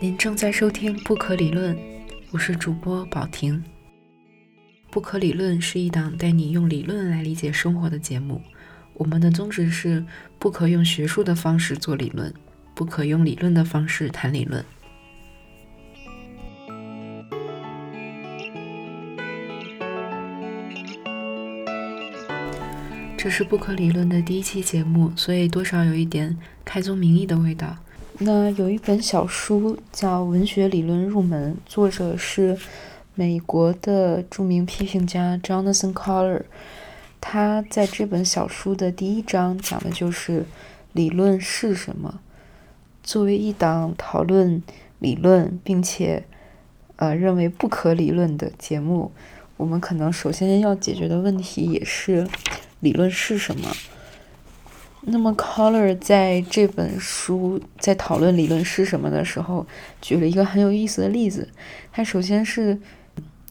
您正在收听《不可理论》，我是主播宝婷。《不可理论》是一档带你用理论来理解生活的节目。我们的宗旨是：不可用学术的方式做理论，不可用理论的方式谈理论。这是《不可理论》的第一期节目，所以多少有一点开宗明义的味道。那有一本小书叫《文学理论入门》，作者是美国的著名批评家 Jonathan c o l l e r。他在这本小书的第一章讲的就是理论是什么。作为一档讨论理论并且呃认为不可理论的节目，我们可能首先要解决的问题也是理论是什么。那么，Collar 在这本书在讨论理论是什么的时候，举了一个很有意思的例子。他首先是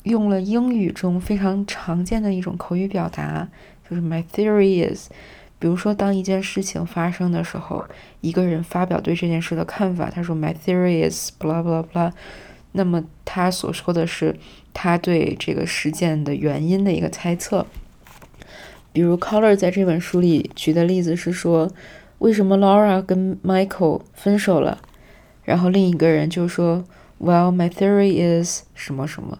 用了英语中非常常见的一种口语表达，就是 “My theory is”。比如说，当一件事情发生的时候，一个人发表对这件事的看法，他说 “My theory is blah blah blah”。那么他所说的是他对这个事件的原因的一个猜测。比如，Collar 在这本书里举的例子是说，为什么 Laura 跟 Michael 分手了？然后另一个人就说，Well, my theory is 什么什么。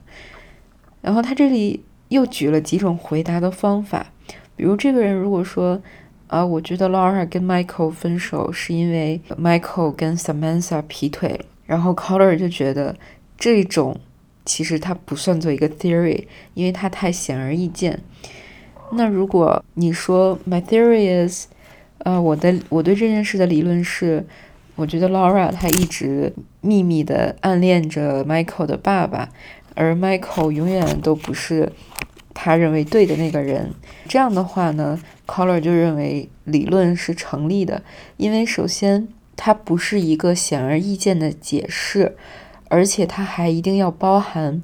然后他这里又举了几种回答的方法。比如，这个人如果说，啊，我觉得 Laura 跟 Michael 分手是因为 Michael 跟 Samantha 劈腿了。然后 Collar 就觉得这种其实他不算做一个 theory，因为它太显而易见。那如果你说 My theory is，呃，我的我对这件事的理论是，我觉得 Laura 她一直秘密的暗恋着 Michael 的爸爸，而 Michael 永远都不是他认为对的那个人。这样的话呢，Collar 就认为理论是成立的，因为首先它不是一个显而易见的解释，而且它还一定要包含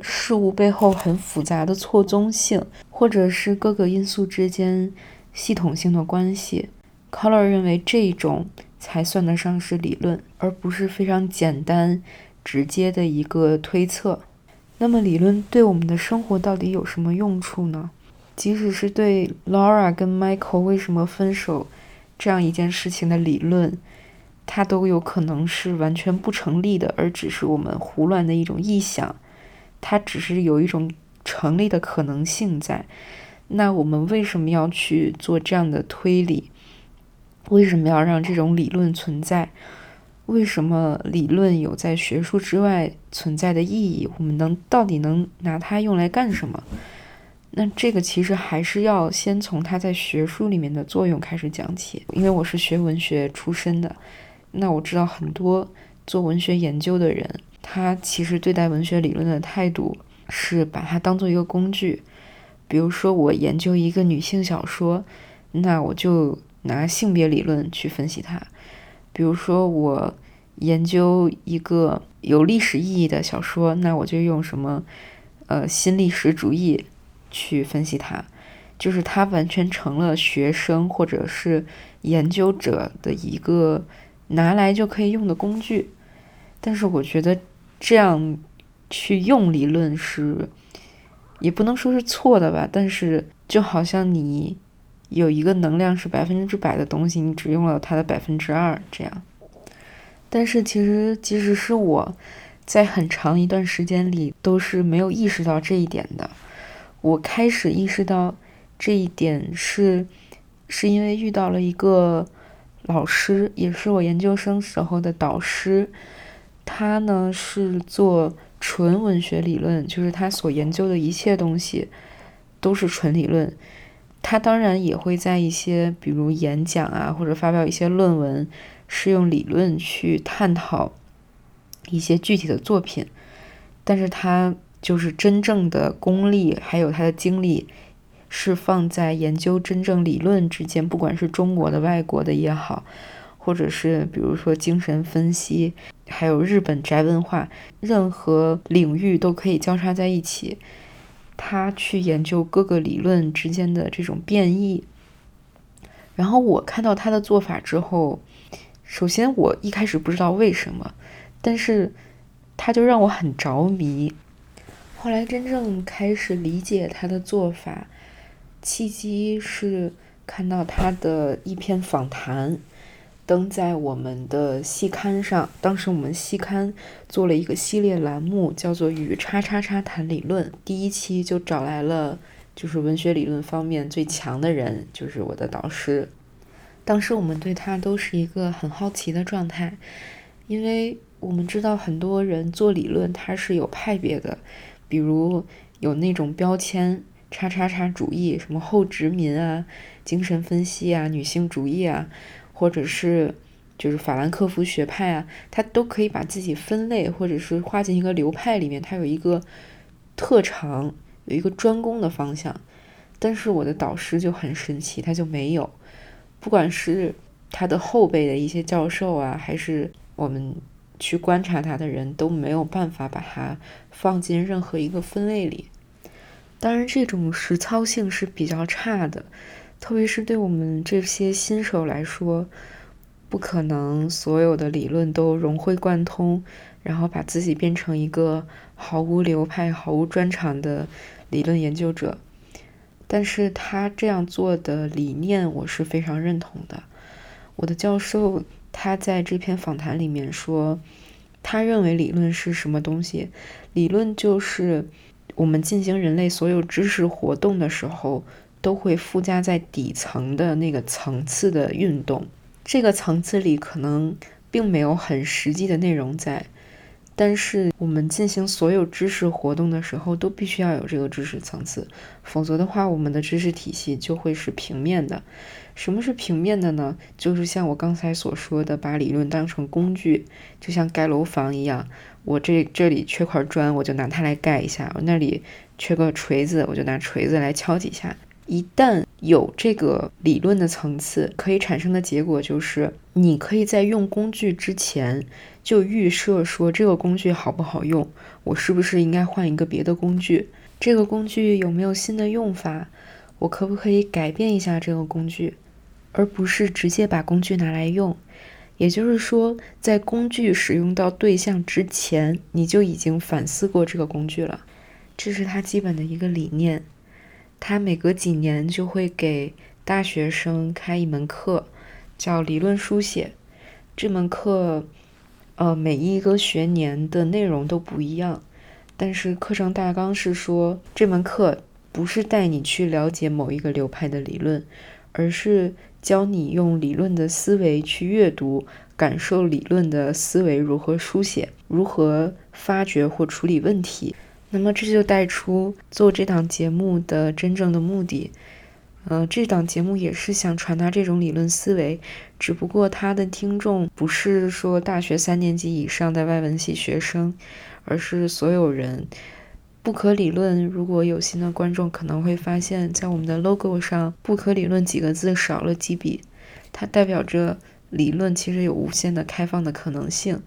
事物背后很复杂的错综性。或者是各个因素之间系统性的关系 Color 认为这种才算得上是理论，而不是非常简单直接的一个推测。那么，理论对我们的生活到底有什么用处呢？即使是对 Laura 跟 Michael 为什么分手这样一件事情的理论，它都有可能是完全不成立的，而只是我们胡乱的一种臆想。它只是有一种。成立的可能性在，那我们为什么要去做这样的推理？为什么要让这种理论存在？为什么理论有在学术之外存在的意义？我们能到底能拿它用来干什么？那这个其实还是要先从它在学术里面的作用开始讲起。因为我是学文学出身的，那我知道很多做文学研究的人，他其实对待文学理论的态度。是把它当做一个工具，比如说我研究一个女性小说，那我就拿性别理论去分析它；比如说我研究一个有历史意义的小说，那我就用什么呃新历史主义去分析它，就是它完全成了学生或者是研究者的一个拿来就可以用的工具。但是我觉得这样。去用理论是，也不能说是错的吧，但是就好像你有一个能量是百分之百的东西，你只用了它的百分之二这样。但是其实，即使是我在很长一段时间里都是没有意识到这一点的。我开始意识到这一点是，是因为遇到了一个老师，也是我研究生时候的导师，他呢是做。纯文学理论就是他所研究的一切东西都是纯理论。他当然也会在一些比如演讲啊，或者发表一些论文，是用理论去探讨一些具体的作品。但是他就是真正的功力，还有他的精力，是放在研究真正理论之间，不管是中国的、外国的也好。或者是比如说精神分析，还有日本宅文化，任何领域都可以交叉在一起。他去研究各个理论之间的这种变异。然后我看到他的做法之后，首先我一开始不知道为什么，但是他就让我很着迷。后来真正开始理解他的做法，契机是看到他的一篇访谈。登在我们的系刊上。当时我们系刊做了一个系列栏目，叫做“与叉叉叉谈理论”。第一期就找来了就是文学理论方面最强的人，就是我的导师。当时我们对他都是一个很好奇的状态，因为我们知道很多人做理论他是有派别的，比如有那种标签“叉叉叉主义”，什么后殖民啊、精神分析啊、女性主义啊。或者是就是法兰克福学派啊，他都可以把自己分类，或者是划进一个流派里面，他有一个特长，有一个专攻的方向。但是我的导师就很神奇，他就没有，不管是他的后辈的一些教授啊，还是我们去观察他的人都没有办法把它放进任何一个分类里。当然，这种实操性是比较差的。特别是对我们这些新手来说，不可能所有的理论都融会贯通，然后把自己变成一个毫无流派、毫无专长的理论研究者。但是他这样做的理念，我是非常认同的。我的教授他在这篇访谈里面说，他认为理论是什么东西？理论就是我们进行人类所有知识活动的时候。都会附加在底层的那个层次的运动，这个层次里可能并没有很实际的内容在，但是我们进行所有知识活动的时候，都必须要有这个知识层次，否则的话，我们的知识体系就会是平面的。什么是平面的呢？就是像我刚才所说的，把理论当成工具，就像盖楼房一样，我这这里缺块砖，我就拿它来盖一下；我那里缺个锤子，我就拿锤子来敲几下。一旦有这个理论的层次，可以产生的结果就是，你可以在用工具之前就预设说这个工具好不好用，我是不是应该换一个别的工具？这个工具有没有新的用法？我可不可以改变一下这个工具，而不是直接把工具拿来用？也就是说，在工具使用到对象之前，你就已经反思过这个工具了。这是它基本的一个理念。他每隔几年就会给大学生开一门课，叫理论书写。这门课，呃，每一个学年的内容都不一样，但是课程大纲是说，这门课不是带你去了解某一个流派的理论，而是教你用理论的思维去阅读，感受理论的思维如何书写，如何发掘或处理问题。那么这就带出做这档节目的真正的目的，呃，这档节目也是想传达这种理论思维，只不过他的听众不是说大学三年级以上的外文系学生，而是所有人。不可理论，如果有心的观众可能会发现，在我们的 logo 上“不可理论”几个字少了几笔，它代表着理论其实有无限的开放的可能性。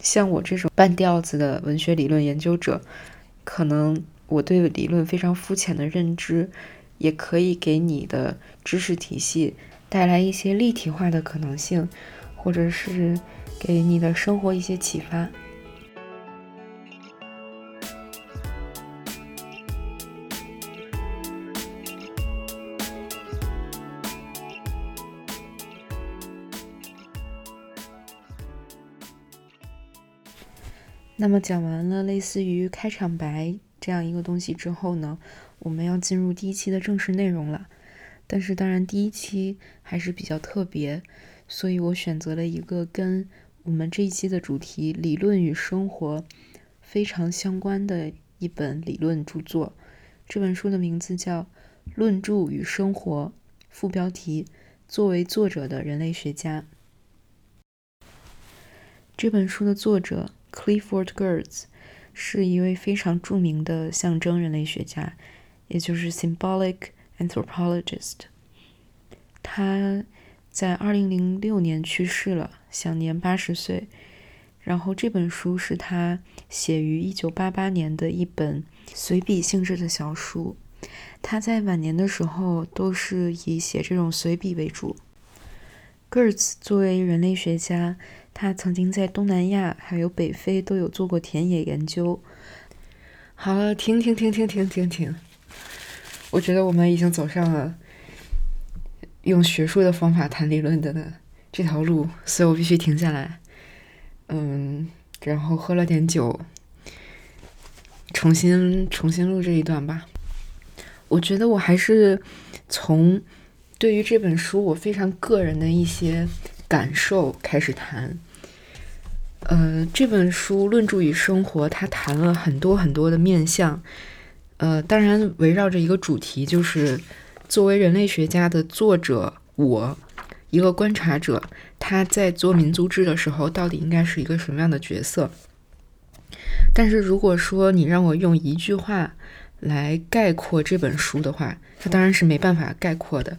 像我这种半吊子的文学理论研究者，可能我对理论非常肤浅的认知，也可以给你的知识体系带来一些立体化的可能性，或者是给你的生活一些启发。那么讲完了类似于开场白这样一个东西之后呢，我们要进入第一期的正式内容了。但是当然第一期还是比较特别，所以我选择了一个跟我们这一期的主题“理论与生活”非常相关的一本理论著作。这本书的名字叫《论著与生活》，副标题：作为作者的人类学家。这本书的作者。Clifford Geertz 是一位非常著名的象征人类学家，也就是 symbolic anthropologist。他在二零零六年去世了，享年八十岁。然后这本书是他写于一九八八年的一本随笔性质的小书。他在晚年的时候都是以写这种随笔为主。Gertz 作为人类学家，他曾经在东南亚还有北非都有做过田野研究。好了，停停停停停停停！我觉得我们已经走上了用学术的方法谈理论的这条路，所以我必须停下来。嗯，然后喝了点酒，重新重新录这一段吧。我觉得我还是从对于这本书我非常个人的一些感受开始谈。呃，这本书《论著与生活》，它谈了很多很多的面相。呃，当然围绕着一个主题，就是作为人类学家的作者，我一个观察者，他在做民族志的时候，到底应该是一个什么样的角色？但是如果说你让我用一句话来概括这本书的话，它当然是没办法概括的。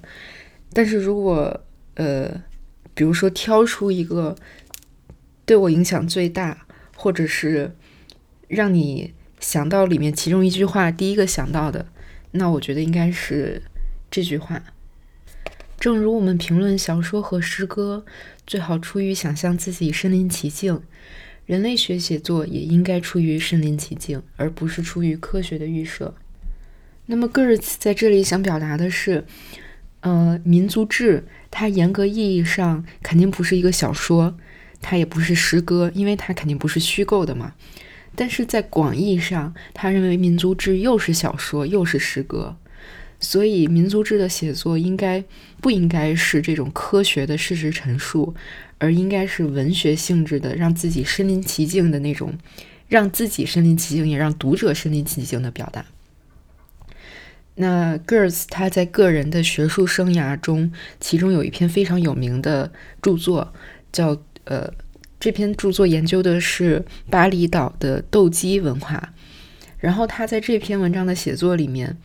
但是如果呃，比如说挑出一个。对我影响最大，或者是让你想到里面其中一句话，第一个想到的，那我觉得应该是这句话。正如我们评论小说和诗歌，最好出于想象自己身临其境，人类学写作也应该出于身临其境，而不是出于科学的预设。那么 g e r t 在这里想表达的是，呃，民族志它严格意义上肯定不是一个小说。它也不是诗歌，因为它肯定不是虚构的嘛。但是在广义上，他认为民族志又是小说又是诗歌，所以民族志的写作应该不应该是这种科学的事实陈述，而应该是文学性质的，让自己身临其境的那种，让自己身临其境，也让读者身临其境的表达。那 g e r s 他在个人的学术生涯中，其中有一篇非常有名的著作叫。呃，这篇著作研究的是巴厘岛的斗鸡文化，然后他在这篇文章的写作里面，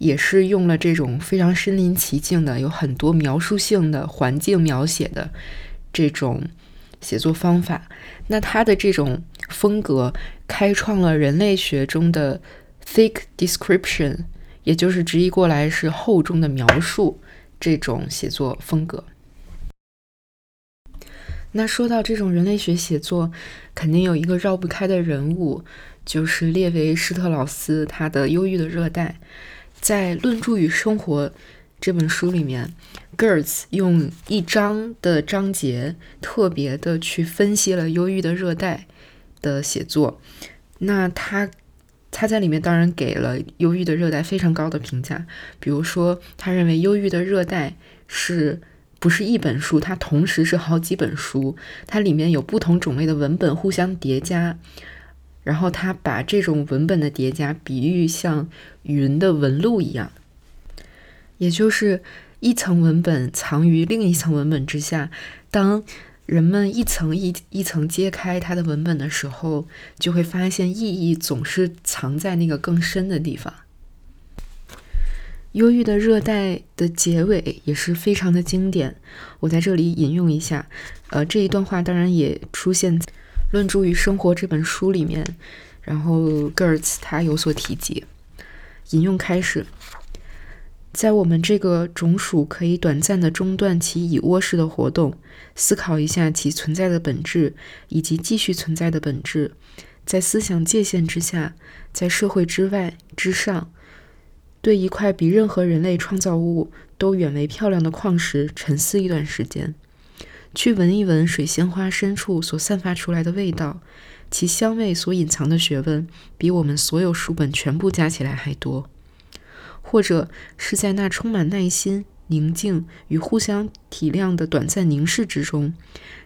也是用了这种非常身临其境的、有很多描述性的环境描写的这种写作方法。那他的这种风格开创了人类学中的 thick description，也就是直译过来是厚重的描述这种写作风格。那说到这种人类学写作，肯定有一个绕不开的人物，就是列维·施特劳斯他的《忧郁的热带》。在《论著与生活》这本书里面，Gertz 用一章的章节特别的去分析了《忧郁的热带》的写作。那他他在里面当然给了《忧郁的热带》非常高的评价，比如说他认为《忧郁的热带》是。不是一本书，它同时是好几本书，它里面有不同种类的文本互相叠加，然后他把这种文本的叠加比喻像云的纹路一样，也就是一层文本藏于另一层文本之下，当人们一层一一层揭开它的文本的时候，就会发现意义总是藏在那个更深的地方。忧郁的热带的结尾也是非常的经典，我在这里引用一下。呃，这一段话当然也出现《论著与生活》这本书里面，然后戈尔茨他有所提及。引用开始，在我们这个种属可以短暂的中断其蚁窝式的活动，思考一下其存在的本质以及继续存在的本质，在思想界限之下，在社会之外之上。对一块比任何人类创造物都远为漂亮的矿石沉思一段时间，去闻一闻水仙花深处所散发出来的味道，其香味所隐藏的学问比我们所有书本全部加起来还多。或者是在那充满耐心、宁静与互相体谅的短暂凝视之中，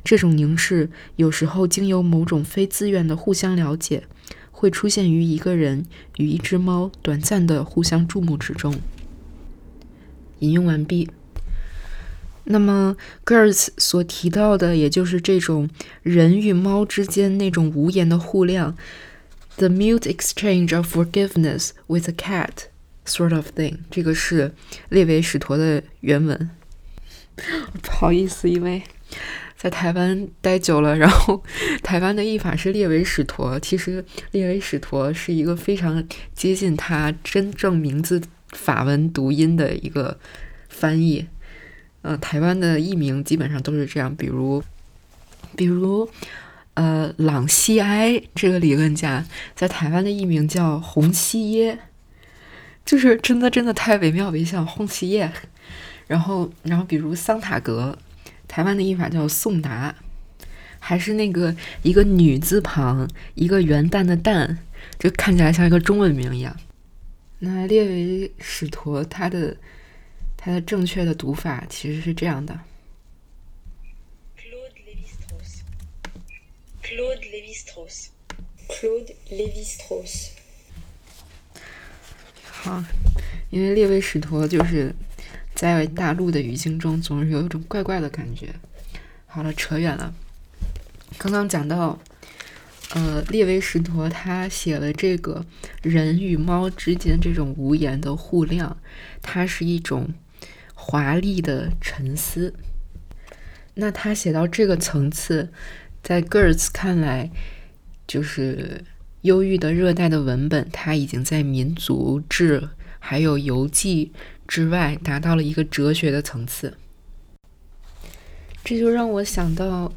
这种凝视有时候经由某种非自愿的互相了解。会出现于一个人与一只猫短暂的互相注目之中。引用完毕。那么 g e r t 所提到的，也就是这种人与猫之间那种无言的互谅，the mute exchange of forgiveness with a cat sort of thing。这个是列维史陀的原文。不好意思，因为。在台湾待久了，然后 台湾的译法是列维史陀。其实列维史陀是一个非常接近他真正名字法文读音的一个翻译。呃，台湾的译名基本上都是这样，比如，比如，呃，朗西埃这个理论家在台湾的译名叫洪七耶，就是真的真的太惟妙惟肖，洪七耶。然后，然后比如桑塔格，台湾的译法叫宋达，还是那个一个女字旁一个元旦的旦，就看起来像一个中文名一样。那列维史陀他的他的正确的读法其实是这样的。Claude Lévi-Strauss。Claude Lévi-Strauss。Claude Lévi-Strauss。好，因为列维史陀就是在大陆的语境中总是有一种怪怪的感觉。好了，扯远了。刚刚讲到。呃，列维什陀他写了这个人与猫之间这种无言的互谅，它是一种华丽的沉思。那他写到这个层次，在 Gertz 看来，就是忧郁的热带的文本，它已经在民族志还有游记之外，达到了一个哲学的层次。这就让我想到。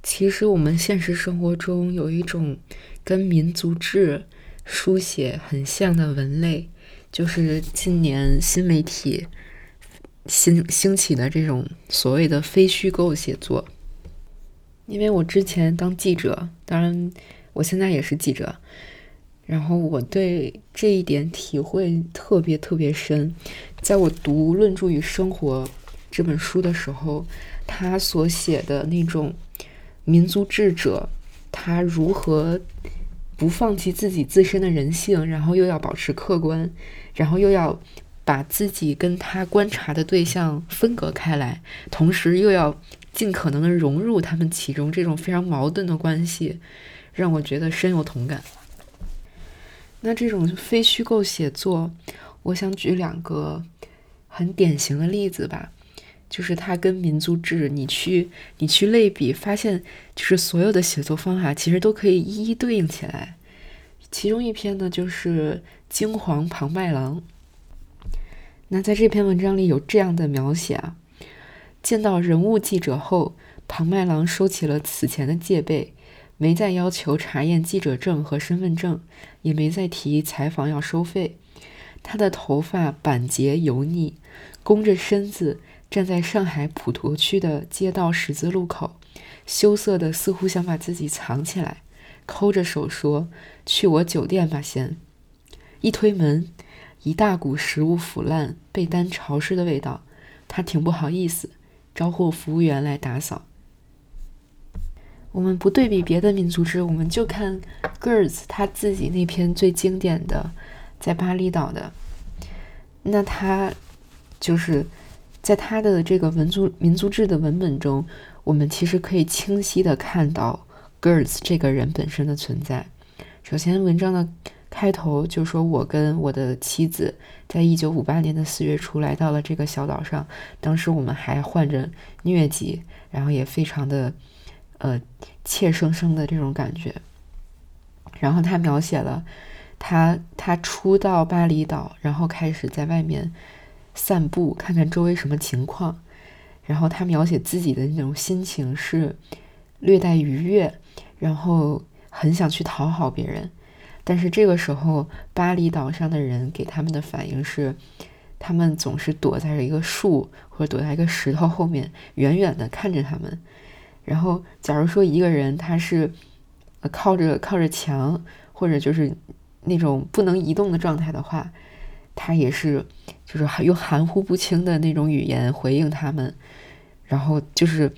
其实我们现实生活中有一种跟民族志书写很像的文类，就是近年新媒体兴兴起的这种所谓的非虚构写作。因为我之前当记者，当然我现在也是记者，然后我对这一点体会特别特别深。在我读《论著与生活》这本书的时候，他所写的那种。民族智者，他如何不放弃自己自身的人性，然后又要保持客观，然后又要把自己跟他观察的对象分隔开来，同时又要尽可能的融入他们其中，这种非常矛盾的关系，让我觉得深有同感。那这种非虚构写作，我想举两个很典型的例子吧。就是它跟民族志，你去你去类比，发现就是所有的写作方法其实都可以一一对应起来。其中一篇呢，就是《惊惶庞麦郎》。那在这篇文章里有这样的描写啊：见到人物记者后，庞麦郎收起了此前的戒备，没再要求查验记者证和身份证，也没再提采访要收费。他的头发板结油腻，弓着身子。站在上海普陀区的街道十字路口，羞涩的似乎想把自己藏起来，抠着手说：“去我酒店吧，先。”一推门，一大股食物腐烂、被单潮湿的味道。他挺不好意思，招呼服务员来打扫。我们不对比别的民族志，我们就看 Girls 他自己那篇最经典的，在巴厘岛的。那他就是。在他的这个文族民族志的文本中，我们其实可以清晰的看到 Girls 这个人本身的存在。首先，文章的开头就说：“我跟我的妻子在一九五八年的四月初来到了这个小岛上，当时我们还患着疟疾，然后也非常的呃怯生生的这种感觉。”然后他描写了他他初到巴厘岛，然后开始在外面。散步，看看周围什么情况。然后他描写自己的那种心情是略带愉悦，然后很想去讨好别人。但是这个时候，巴厘岛上的人给他们的反应是，他们总是躲在一个树或者躲在一个石头后面，远远的看着他们。然后，假如说一个人他是靠着靠着墙，或者就是那种不能移动的状态的话。他也是，就是用含糊不清的那种语言回应他们，然后就是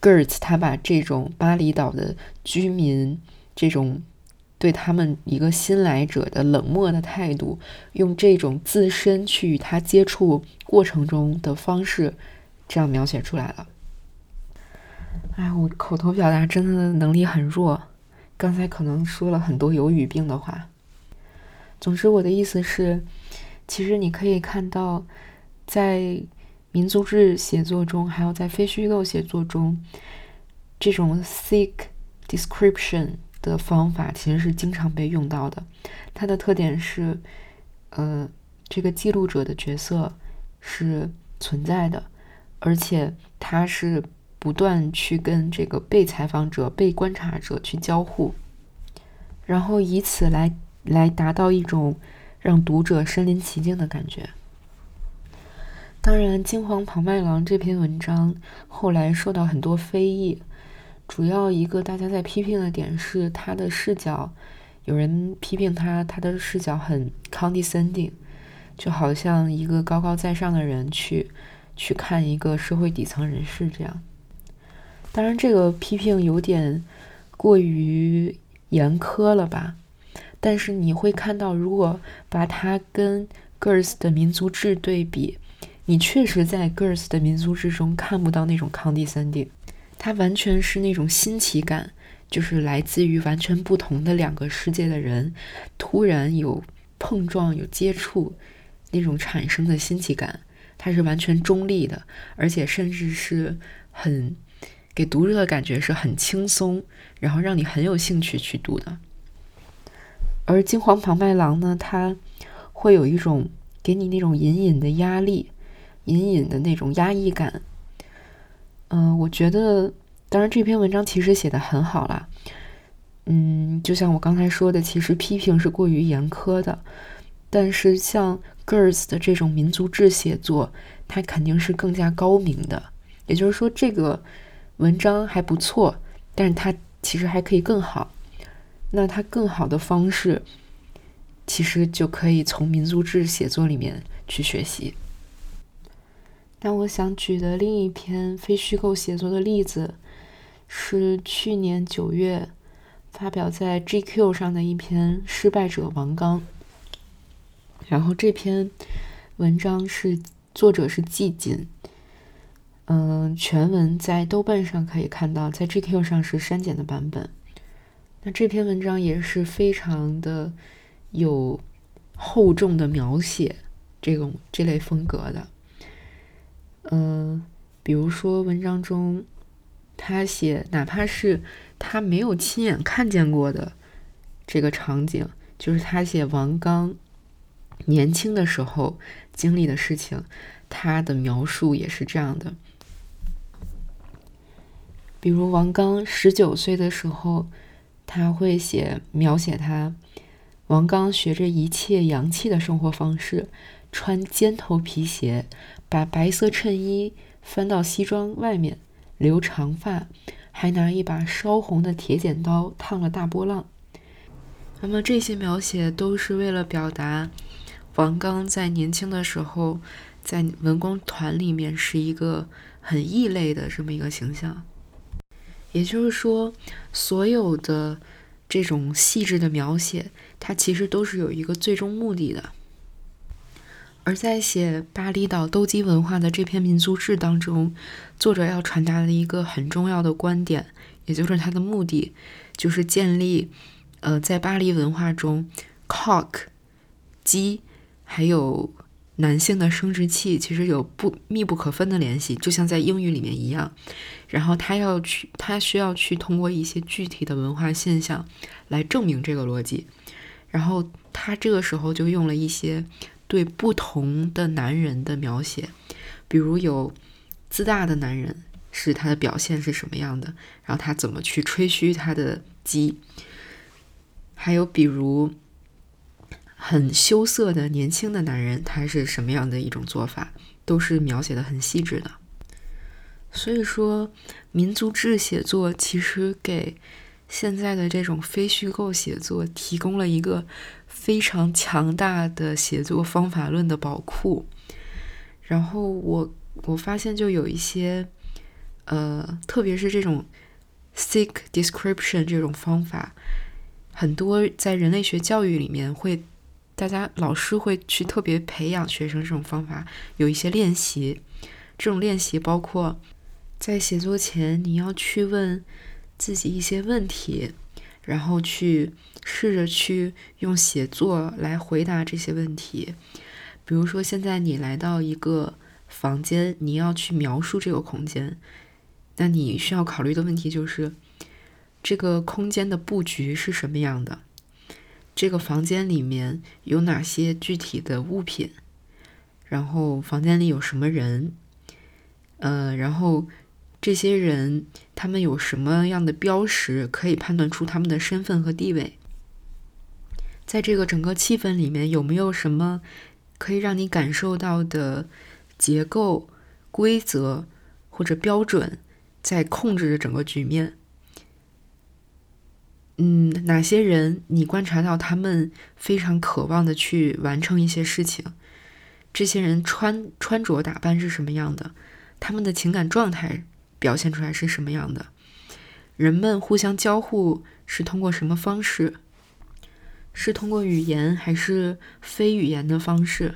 Gertz，他把这种巴厘岛的居民这种对他们一个新来者的冷漠的态度，用这种自身去与他接触过程中的方式，这样描写出来了。哎，我口头表达真的能力很弱，刚才可能说了很多有语病的话。总之，我的意思是。其实你可以看到，在民族志写作中，还有在非虚构写作中，这种 seek description 的方法其实是经常被用到的。它的特点是，呃，这个记录者的角色是存在的，而且他是不断去跟这个被采访者、被观察者去交互，然后以此来来达到一种让读者身临其境的感觉。当然，《金黄庞麦郎》这篇文章后来受到很多非议，主要一个大家在批评的点是他的视角，有人批评他他的视角很 condescending，就好像一个高高在上的人去去看一个社会底层人士这样。当然，这个批评有点过于严苛了吧？但是你会看到，如果把它跟 Girls 的民族志对比。你确实在 Girls 的民族志中看不到那种 condescending，它完全是那种新奇感，就是来自于完全不同的两个世界的人，突然有碰撞、有接触，那种产生的新奇感，它是完全中立的，而且甚至是很给读者的感觉是很轻松，然后让你很有兴趣去读的。而金黄庞麦郎呢，它会有一种给你那种隐隐的压力。隐隐的那种压抑感，嗯，我觉得，当然这篇文章其实写的很好啦，嗯，就像我刚才说的，其实批评是过于严苛的，但是像 Girls 的这种民族志写作，它肯定是更加高明的。也就是说，这个文章还不错，但是它其实还可以更好。那它更好的方式，其实就可以从民族志写作里面去学习。但我想举的另一篇非虚构写作的例子，是去年九月发表在 GQ 上的一篇《失败者王刚》。然后这篇文章是作者是季锦，嗯，全文在豆瓣上可以看到，在 GQ 上是删减的版本。那这篇文章也是非常的有厚重的描写，这种这类风格的。嗯，比如说文章中，他写哪怕是他没有亲眼看见过的这个场景，就是他写王刚年轻的时候经历的事情，他的描述也是这样的。比如王刚十九岁的时候，他会写描写他王刚学着一切洋气的生活方式，穿尖头皮鞋。把白色衬衣翻到西装外面，留长发，还拿一把烧红的铁剪刀烫了大波浪。那么这些描写都是为了表达王刚在年轻的时候，在文工团里面是一个很异类的这么一个形象。也就是说，所有的这种细致的描写，它其实都是有一个最终目的的。而在写巴厘岛斗鸡文化的这篇民族志当中，作者要传达的一个很重要的观点，也就是他的目的，就是建立，呃，在巴黎文化中，cock，鸡，还有男性的生殖器其实有不密不可分的联系，就像在英语里面一样。然后他要去，他需要去通过一些具体的文化现象来证明这个逻辑。然后他这个时候就用了一些。对不同的男人的描写，比如有自大的男人是他的表现是什么样的，然后他怎么去吹嘘他的鸡，还有比如很羞涩的年轻的男人，他是什么样的一种做法，都是描写的很细致的。所以说，民族志写作其实给现在的这种非虚构写作提供了一个。非常强大的写作方法论的宝库，然后我我发现就有一些，呃，特别是这种 seek description 这种方法，很多在人类学教育里面会，大家老师会去特别培养学生这种方法，有一些练习，这种练习包括在写作前你要去问自己一些问题。然后去试着去用写作来回答这些问题，比如说现在你来到一个房间，你要去描述这个空间，那你需要考虑的问题就是这个空间的布局是什么样的，这个房间里面有哪些具体的物品，然后房间里有什么人，呃，然后这些人他们有什么样的标识可以判断出他们的身份和地位？在这个整个气氛里面，有没有什么可以让你感受到的结构、规则或者标准在控制着整个局面？嗯，哪些人你观察到他们非常渴望的去完成一些事情？这些人穿穿着打扮是什么样的？他们的情感状态表现出来是什么样的？人们互相交互是通过什么方式？是通过语言还是非语言的方式？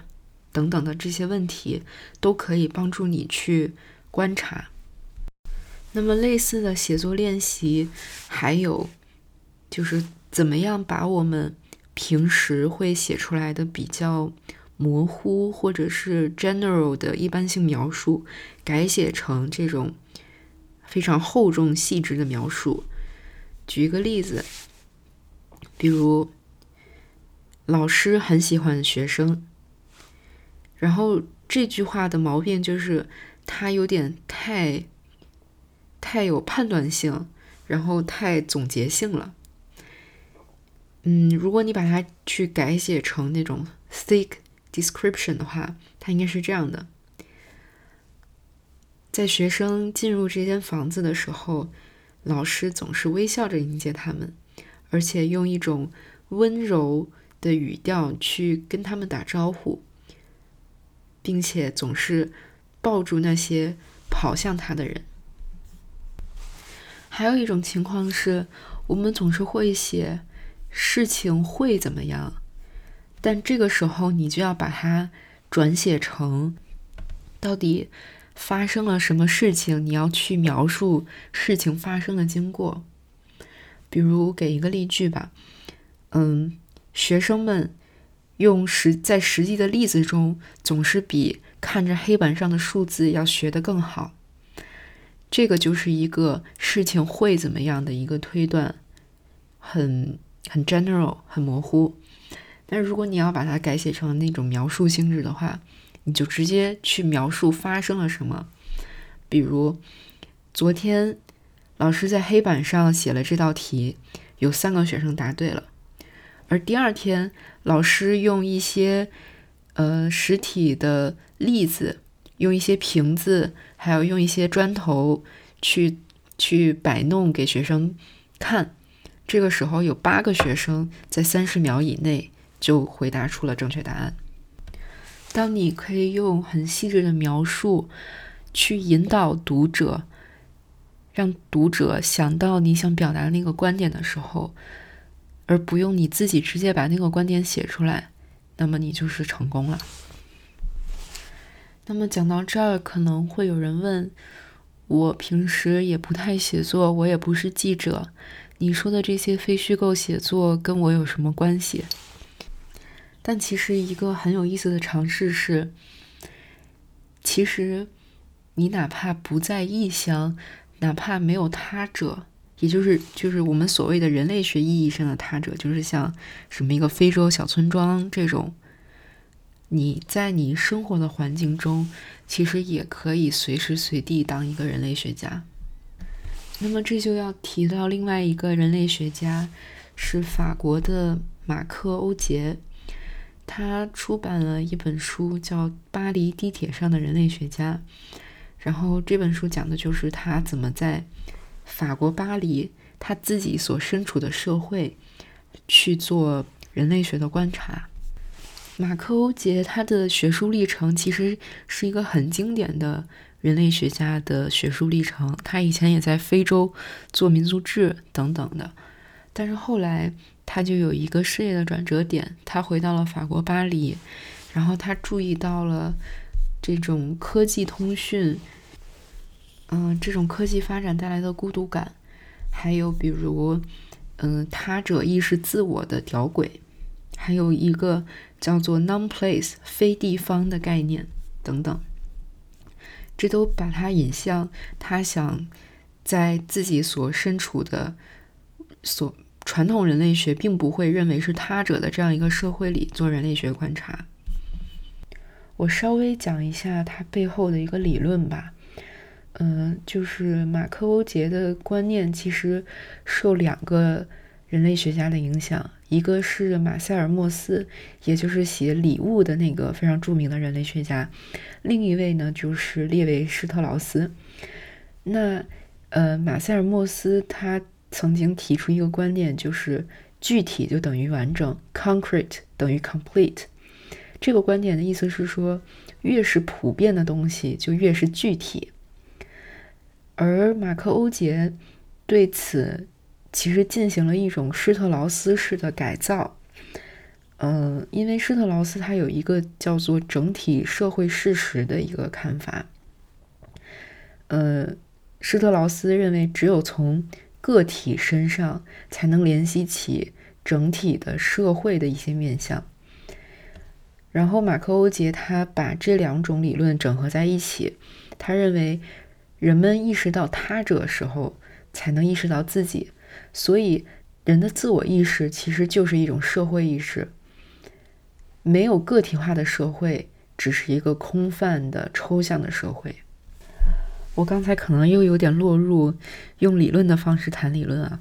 等等的这些问题都可以帮助你去观察。那么类似的写作练习还有。就是怎么样把我们平时会写出来的比较模糊或者是 general 的一般性描述，改写成这种非常厚重细致的描述。举一个例子，比如老师很喜欢学生，然后这句话的毛病就是它有点太太有判断性，然后太总结性了。嗯，如果你把它去改写成那种 thick description 的话，它应该是这样的：在学生进入这间房子的时候，老师总是微笑着迎接他们，而且用一种温柔的语调去跟他们打招呼，并且总是抱住那些跑向他的人。还有一种情况是，我们总是会写。事情会怎么样？但这个时候你就要把它转写成到底发生了什么事情？你要去描述事情发生的经过。比如给一个例句吧，嗯，学生们用实在实际的例子中，总是比看着黑板上的数字要学得更好。这个就是一个事情会怎么样的一个推断，很。很 general，很模糊。但如果你要把它改写成那种描述性质的话，你就直接去描述发生了什么。比如，昨天老师在黑板上写了这道题，有三个学生答对了。而第二天，老师用一些呃实体的例子，用一些瓶子，还有用一些砖头去去摆弄给学生看。这个时候有八个学生在三十秒以内就回答出了正确答案。当你可以用很细致的描述去引导读者，让读者想到你想表达的那个观点的时候，而不用你自己直接把那个观点写出来，那么你就是成功了。那么讲到这儿，可能会有人问：我平时也不太写作，我也不是记者。你说的这些非虚构写作跟我有什么关系？但其实一个很有意思的尝试是，其实你哪怕不在异乡，哪怕没有他者，也就是就是我们所谓的人类学意义上的他者，就是像什么一个非洲小村庄这种，你在你生活的环境中，其实也可以随时随地当一个人类学家。那么这就要提到另外一个人类学家，是法国的马克·欧杰，他出版了一本书叫《巴黎地铁上的人类学家》，然后这本书讲的就是他怎么在法国巴黎他自己所身处的社会去做人类学的观察。马克·欧杰他的学术历程其实是一个很经典的。人类学家的学术历程，他以前也在非洲做民族志等等的，但是后来他就有一个事业的转折点，他回到了法国巴黎，然后他注意到了这种科技通讯，嗯，这种科技发展带来的孤独感，还有比如，嗯，他者意识自我的屌轨，还有一个叫做 non-place 非地方的概念等等。这都把他引向他想在自己所身处的所传统人类学并不会认为是他者的这样一个社会里做人类学观察。我稍微讲一下它背后的一个理论吧。嗯，就是马克·欧杰的观念其实受两个人类学家的影响，一个是马塞尔·莫斯，也就是写《礼物》的那个非常著名的人类学家，另一位呢就是列维·施特劳斯。那呃，马塞尔·莫斯他曾经提出一个观念，就是具体就等于完整，concrete 等于 complete。这个观点的意思是说，越是普遍的东西就越是具体。而马克·欧杰对此其实进行了一种施特劳斯式的改造。嗯，因为施特劳斯他有一个叫做整体社会事实的一个看法。呃，施特劳斯认为，只有从个体身上才能联系起整体的社会的一些面相。然后马克·欧杰他把这两种理论整合在一起，他认为人们意识到他者时候，才能意识到自己，所以人的自我意识其实就是一种社会意识。没有个体化的社会，只是一个空泛的抽象的社会。我刚才可能又有点落入用理论的方式谈理论啊。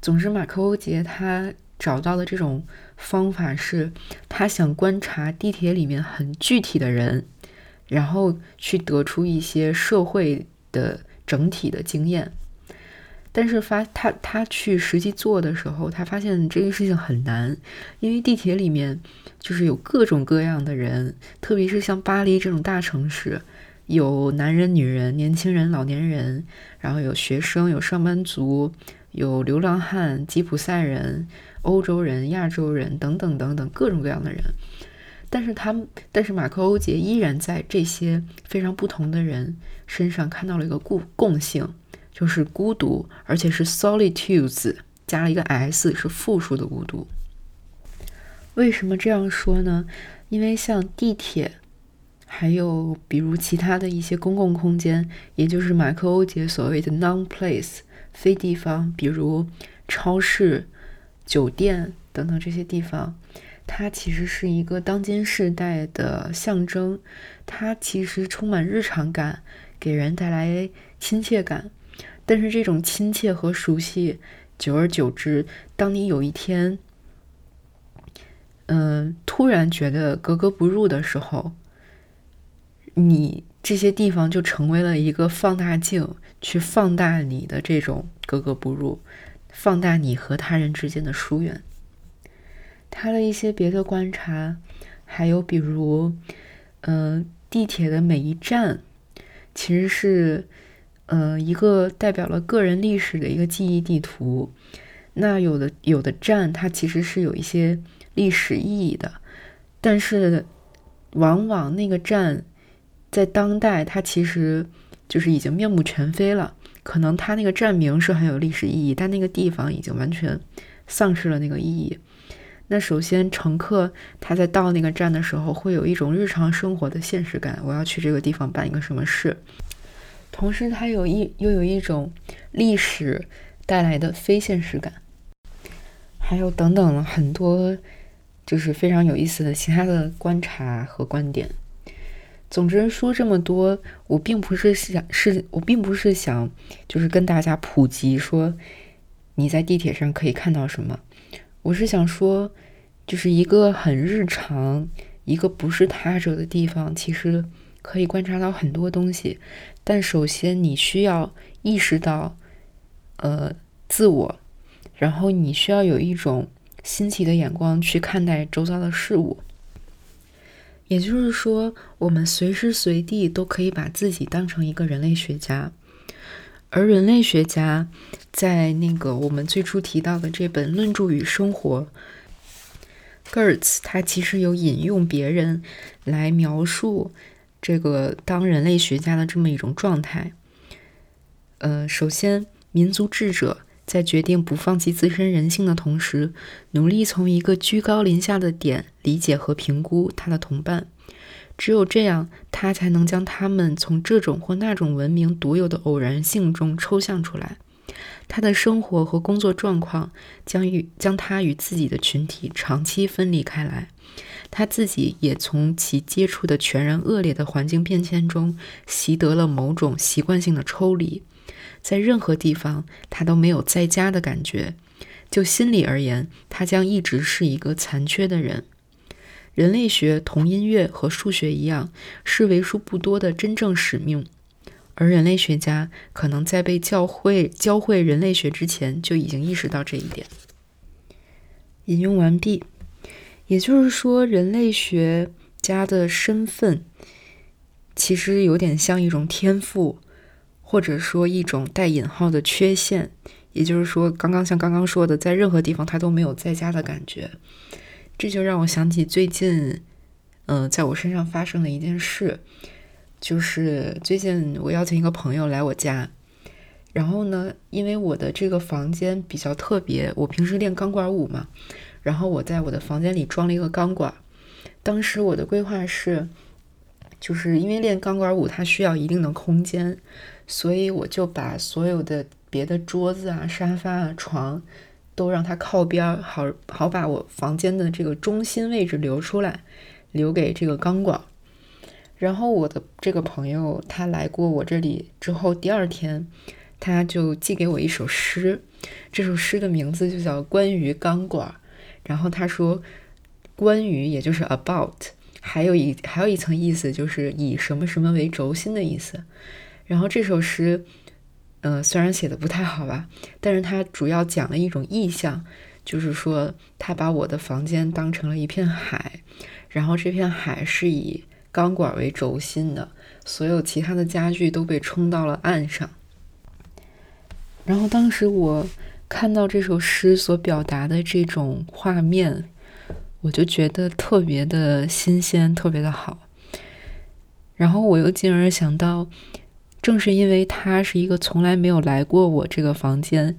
总之，马克·欧杰他。找到的这种方法是，他想观察地铁里面很具体的人，然后去得出一些社会的整体的经验。但是发他他去实际做的时候，他发现这件事情很难，因为地铁里面就是有各种各样的人，特别是像巴黎这种大城市，有男人、女人、年轻人、老年人，然后有学生、有上班族、有流浪汉、吉普赛人。欧洲人、亚洲人等等等等各种各样的人，但是他们，但是马克·欧杰依然在这些非常不同的人身上看到了一个共共性，就是孤独，而且是 solitudes 加了一个 s，是复数的孤独。为什么这样说呢？因为像地铁，还有比如其他的一些公共空间，也就是马克·欧杰所谓的 non-place 非地方，比如超市。酒店等等这些地方，它其实是一个当今世代的象征。它其实充满日常感，给人带来亲切感。但是这种亲切和熟悉，久而久之，当你有一天，嗯，突然觉得格格不入的时候，你这些地方就成为了一个放大镜，去放大你的这种格格不入。放大你和他人之间的疏远。他的一些别的观察，还有比如，嗯，地铁的每一站，其实是，呃，一个代表了个人历史的一个记忆地图。那有的有的站，它其实是有一些历史意义的，但是往往那个站在当代，它其实就是已经面目全非了。可能它那个站名是很有历史意义，但那个地方已经完全丧失了那个意义。那首先，乘客他在到那个站的时候，会有一种日常生活的现实感，我要去这个地方办一个什么事。同时，它有一又有一种历史带来的非现实感，还有等等很多，就是非常有意思的其他的观察和观点。总之说这么多，我并不是想是我并不是想就是跟大家普及说你在地铁上可以看到什么，我是想说，就是一个很日常、一个不是他者的地方，其实可以观察到很多东西。但首先你需要意识到，呃，自我，然后你需要有一种新奇的眼光去看待周遭的事物。也就是说，我们随时随地都可以把自己当成一个人类学家，而人类学家在那个我们最初提到的这本《论著与生活》，Gertz 他其实有引用别人来描述这个当人类学家的这么一种状态。呃，首先，民族智者。在决定不放弃自身人性的同时，努力从一个居高临下的点理解和评估他的同伴。只有这样，他才能将他们从这种或那种文明独有的偶然性中抽象出来。他的生活和工作状况将与将他与自己的群体长期分离开来，他自己也从其接触的全然恶劣的环境变迁中习得了某种习惯性的抽离，在任何地方他都没有在家的感觉。就心理而言，他将一直是一个残缺的人。人类学同音乐和数学一样，是为数不多的真正使命。而人类学家可能在被教会教会人类学之前就已经意识到这一点。引用完毕。也就是说，人类学家的身份其实有点像一种天赋，或者说一种带引号的缺陷。也就是说，刚刚像刚刚说的，在任何地方他都没有在家的感觉。这就让我想起最近，嗯，在我身上发生的一件事。就是最近我邀请一个朋友来我家，然后呢，因为我的这个房间比较特别，我平时练钢管舞嘛，然后我在我的房间里装了一个钢管。当时我的规划是，就是因为练钢管舞它需要一定的空间，所以我就把所有的别的桌子啊、沙发啊、床都让它靠边，好好把我房间的这个中心位置留出来，留给这个钢管。然后我的这个朋友他来过我这里之后，第二天他就寄给我一首诗，这首诗的名字就叫《关于钢管》。然后他说“关于”也就是 “about”，还有一还有一层意思就是以什么什么为轴心的意思。然后这首诗，嗯，虽然写的不太好吧，但是它主要讲了一种意象，就是说他把我的房间当成了一片海，然后这片海是以。钢管为轴心的，所有其他的家具都被冲到了岸上。然后当时我看到这首诗所表达的这种画面，我就觉得特别的新鲜，特别的好。然后我又进而想到，正是因为他是一个从来没有来过我这个房间，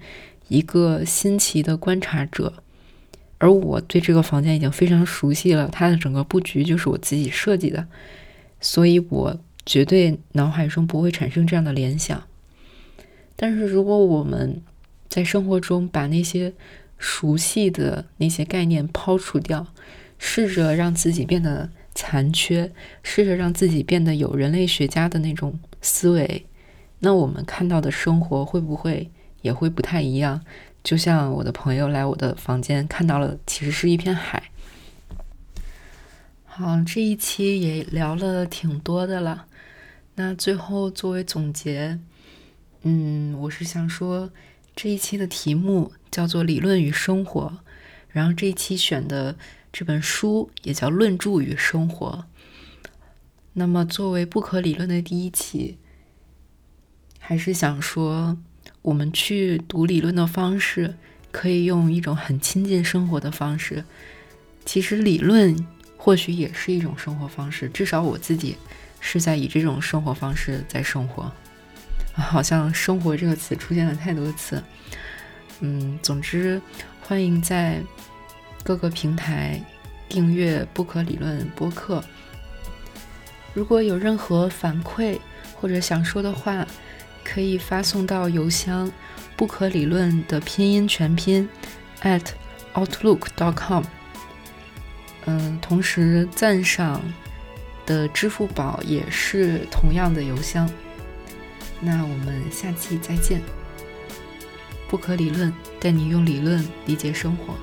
一个新奇的观察者。而我对这个房间已经非常熟悉了，它的整个布局就是我自己设计的，所以我绝对脑海中不会产生这样的联想。但是如果我们在生活中把那些熟悉的那些概念抛除掉，试着让自己变得残缺，试着让自己变得有人类学家的那种思维，那我们看到的生活会不会也会不太一样？就像我的朋友来我的房间看到了，其实是一片海。好，这一期也聊了挺多的了。那最后作为总结，嗯，我是想说，这一期的题目叫做“理论与生活”，然后这一期选的这本书也叫《论著与生活》。那么作为不可理论的第一期，还是想说。我们去读理论的方式，可以用一种很亲近生活的方式。其实理论或许也是一种生活方式，至少我自己是在以这种生活方式在生活。好像“生活”这个词出现了太多次。嗯，总之，欢迎在各个平台订阅《不可理论》播客。如果有任何反馈或者想说的话，可以发送到邮箱“不可理论”的拼音全拼 at outlook.com。嗯，同时赞赏的支付宝也是同样的邮箱。那我们下期再见。不可理论带你用理论理解生活。